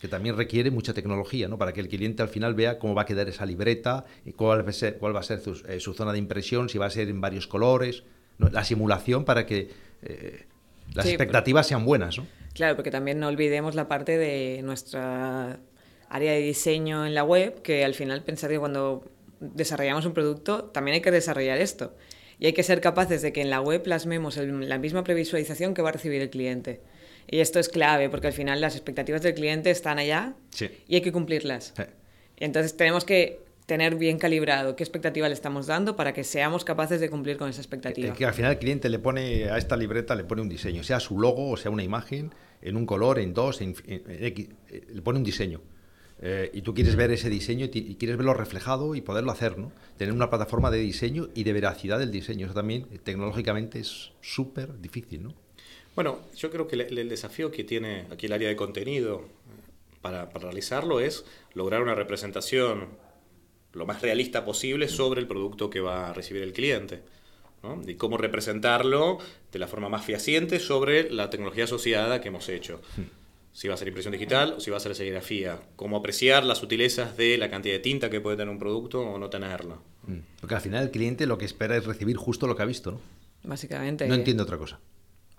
que también requiere mucha tecnología, ¿no? Para que el cliente al final vea cómo va a quedar esa libreta, y cuál va a ser, cuál va a ser su, eh, su, zona de impresión, si va a ser en varios colores, la simulación para que eh, las expectativas sean buenas. ¿no? Claro, porque también no olvidemos la parte de nuestra área de diseño en la web, que al final pensar que cuando desarrollamos un producto también hay que desarrollar esto. Y hay que ser capaces de que en la web plasmemos la misma previsualización que va a recibir el cliente. Y esto es clave, porque al final las expectativas del cliente están allá y hay que cumplirlas. Y entonces tenemos que tener bien calibrado qué expectativa le estamos dando para que seamos capaces de cumplir con esa expectativa. Que, al final el cliente le pone a esta libreta le pone un diseño, sea su logo o sea una imagen, en un color, en dos, en, X, eh, le pone un diseño. Eh, y tú quieres ver ese diseño y, quieres verlo reflejado y poderlo hacer, ¿no? Tener una plataforma de diseño y de veracidad del diseño. Eso también eh, tecnológicamente es súper difícil, ¿no? Bueno, yo creo que el, el, desafío que tiene aquí el área de contenido para, realizarlo es lograr una representación lo más realista posible sobre el producto que va a recibir el cliente. Y cómo representarlo de la forma más fehaciente sobre la tecnología asociada que hemos hecho. Hmm. Si va a ser impresión digital o si va a ser serigrafía. Cómo apreciar las sutilezas de la cantidad de tinta que puede tener un producto o no tenerla. Hmm. Porque al final el cliente lo que espera es recibir justo lo que ha visto, ¿no? Básicamente. No entiendo otra cosa.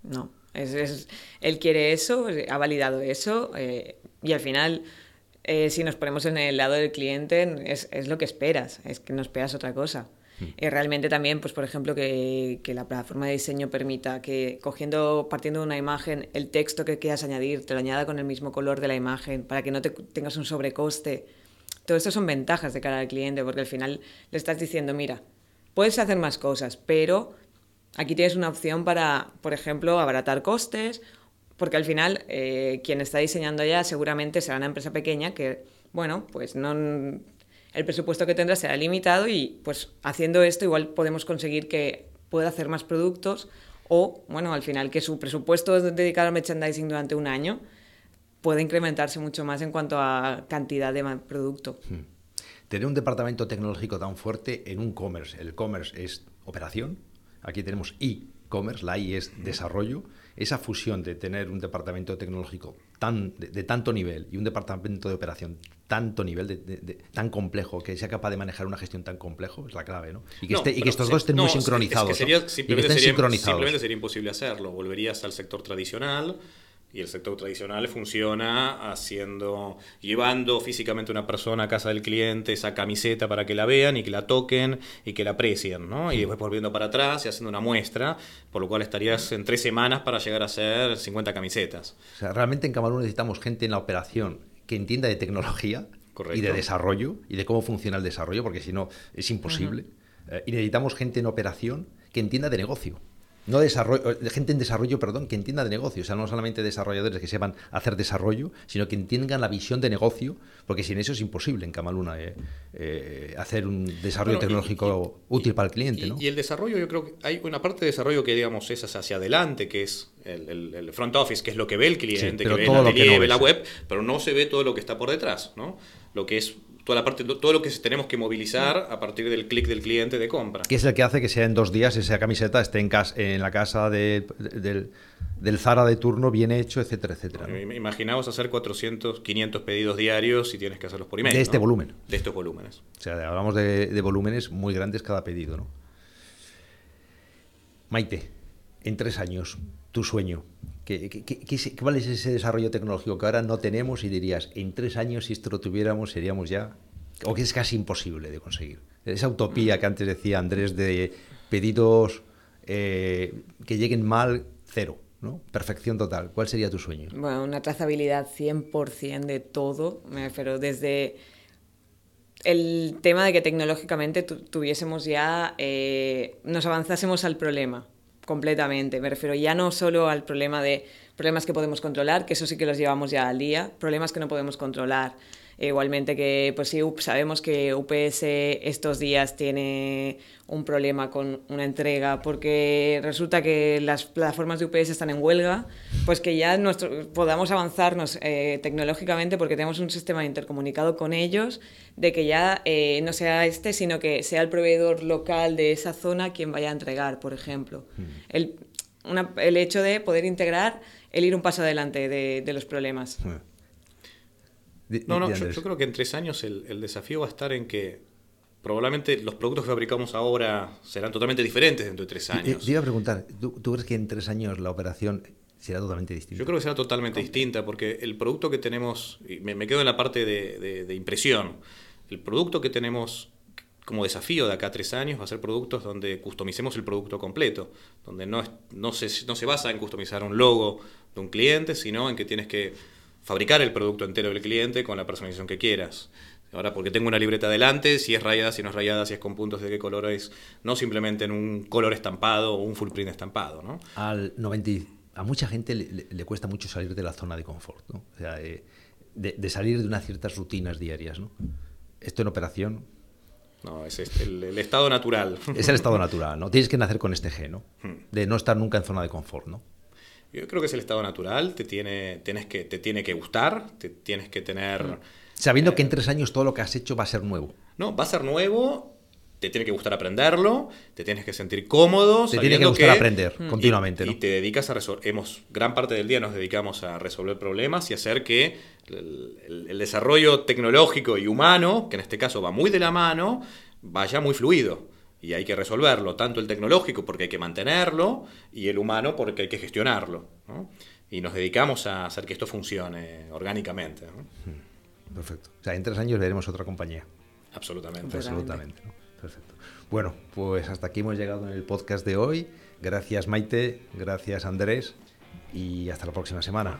No. Es, él quiere eso, ha validado eso eh, y al final, eh, si nos ponemos en el lado del cliente, es, es, lo que esperas, es que no esperas otra cosa. Mm. Y realmente también, pues por ejemplo, que, que, la plataforma de diseño permita que cogiendo, partiendo de una imagen, el texto que quieras añadir, te lo añada con el mismo color de la imagen, para que no te, tengas un sobrecoste. Todo esto son ventajas de cara al cliente, porque al final le estás diciendo, mira, puedes hacer más cosas, pero Aquí tienes una opción para, por ejemplo, abaratar costes, porque al final eh, quien está diseñando ya seguramente será una empresa pequeña que, bueno, pues no el presupuesto que tendrá será limitado y pues haciendo esto igual podemos conseguir que pueda hacer más productos o, bueno, al final que su presupuesto dedicado al merchandising durante un año puede incrementarse mucho más en cuanto a cantidad de producto. Hmm. Tener un departamento tecnológico tan fuerte en un commerce, el commerce es operación, Aquí tenemos e-commerce, la I es desarrollo. Esa fusión de tener un departamento tecnológico tan, de, tanto nivel y un departamento de operación tanto nivel, de, tan complejo, que sea capaz de manejar una gestión tan complejo, es la clave, ¿no? Y que, este, y que estos dos estén muy sincronizados. simplemente, simplemente sería imposible hacerlo. Volverías al sector tradicional y el sector tradicional funciona haciendo, llevando físicamente a una persona a casa del cliente esa camiseta para que la vean y que la toquen y que la aprecien, ¿no? Y después volviendo para atrás y haciendo una muestra, por lo cual estarías en tres semanas para llegar a hacer 50 camisetas. O sea, realmente en Camarón necesitamos gente en la operación que entienda de tecnología y de desarrollo y de cómo funciona el desarrollo, porque si no es imposible. Eh, y necesitamos gente en operación que entienda de negocio. No desarrollo, eh, gente en desarrollo, perdón, que entienda de negocio. O sea, no solamente desarrolladores que sepan hacer desarrollo, sino que entiendan la visión de negocio, porque sin eso es imposible en Camaluna eh, eh, hacer un desarrollo tecnológico útil para el cliente. Y, el desarrollo, yo creo que hay una parte de desarrollo que, digamos, es hacia adelante, que es el, front office, que es lo que ve el cliente, que ve la que ve la web, pero no se ve todo lo que está por detrás, ¿no? Lo que es toda la parte, todo lo que tenemos que movilizar a partir del clic del cliente de compra. ¿Qué es el que hace que sea en dos días esa camiseta esté en, casa, en la casa del, del, Zara de turno bien hecho, etcétera, etcétera? Imaginaos hacer 400, 500 pedidos diarios y tienes que hacerlos por email. De este volumen. De estos volúmenes. O sea, hablamos de, de volúmenes muy grandes cada pedido, ¿no? Maite, en tres años, tu sueño, cuál es ese desarrollo tecnológico que ahora no tenemos y dirías, en tres años si esto lo tuviéramos seríamos ya, o que es casi imposible de conseguir? Esa utopía que antes decía Andrés de pedidos eh, que lleguen mal, cero. ¿no? Perfección total. ¿Cuál sería tu sueño? Bueno, una trazabilidad 100% de todo, me refiero desde el tema de que tecnológicamente tuviésemos ya, eh, nos avanzásemos al problema completamente. Me refiero ya no solo al problema de problemas que podemos controlar, que eso sí que los llevamos ya al día, problemas que no podemos controlar. Igualmente que, pues sí, sabemos que UPS estos días tiene un problema con una entrega porque resulta que las plataformas de UPS están en huelga, pues que ya nuestro, podamos avanzarnos eh, tecnológicamente porque tenemos un sistema intercomunicado con ellos, de que ya eh, no sea este, sino que sea el proveedor local de esa zona quien vaya a entregar, por ejemplo. Mm. El, el, hecho de poder integrar el ir un paso adelante de, los problemas. No, no, yo, creo que en tres años el, el desafío va a estar en que probablemente los productos que fabricamos ahora serán totalmente diferentes dentro de tres años. Te iba a preguntar, ¿tú, crees que en tres años la operación será totalmente distinta? Yo creo que será totalmente distinta porque el producto que tenemos, me, me quedo en la parte de, impresión, el producto que tenemos como desafío de acá a tres años va a ser productos donde customicemos el producto completo, donde no, no, se, no se basa en customizar un logo de un cliente, sino en que tienes que fabricar el producto entero del cliente con la personalización que quieras. Ahora, porque tengo una libreta delante, si es rayada, si no es rayada, si es con puntos de qué color es, no simplemente en un color estampado o un full print estampado. ¿no? Al 90, a mucha gente le, cuesta mucho salir de la zona de confort, ¿no? o sea, eh, de, salir de unas ciertas rutinas diarias. ¿no? Esto en operación. No, es este, el, estado natural. Es el estado natural, ¿no? Tienes que nacer con este gen, ¿no? Hmm. De no estar nunca en zona de confort, ¿no? Yo creo que es el estado natural, te tiene, tienes que, te tiene que gustar, te tienes que tener... Mm. Sabiendo que en tres años todo lo que has hecho va a ser nuevo. No, va a ser nuevo, te tiene que gustar aprenderlo, te tienes que sentir cómodo. Te tiene que gustar aprender Mm. continuamente. Y, ¿no? y te dedicas a resolver. Hemos, gran parte del día nos dedicamos a resolver problemas y hacer que el, el- el desarrollo tecnológico y humano, que en este caso va muy de la mano, vaya muy fluido. Y hay que resolverlo, tanto el tecnológico porque hay que mantenerlo y el humano porque hay que gestionarlo. ¿no? Y nos dedicamos a hacer que esto funcione orgánicamente. ¿no? Perfecto. O sea, en tres años veremos otra compañía. Absolutamente. Absolutamente. ¿no? Perfecto. Bueno, pues hasta aquí hemos llegado en el podcast de hoy. Gracias Maite, gracias Andrés y hasta la próxima semana.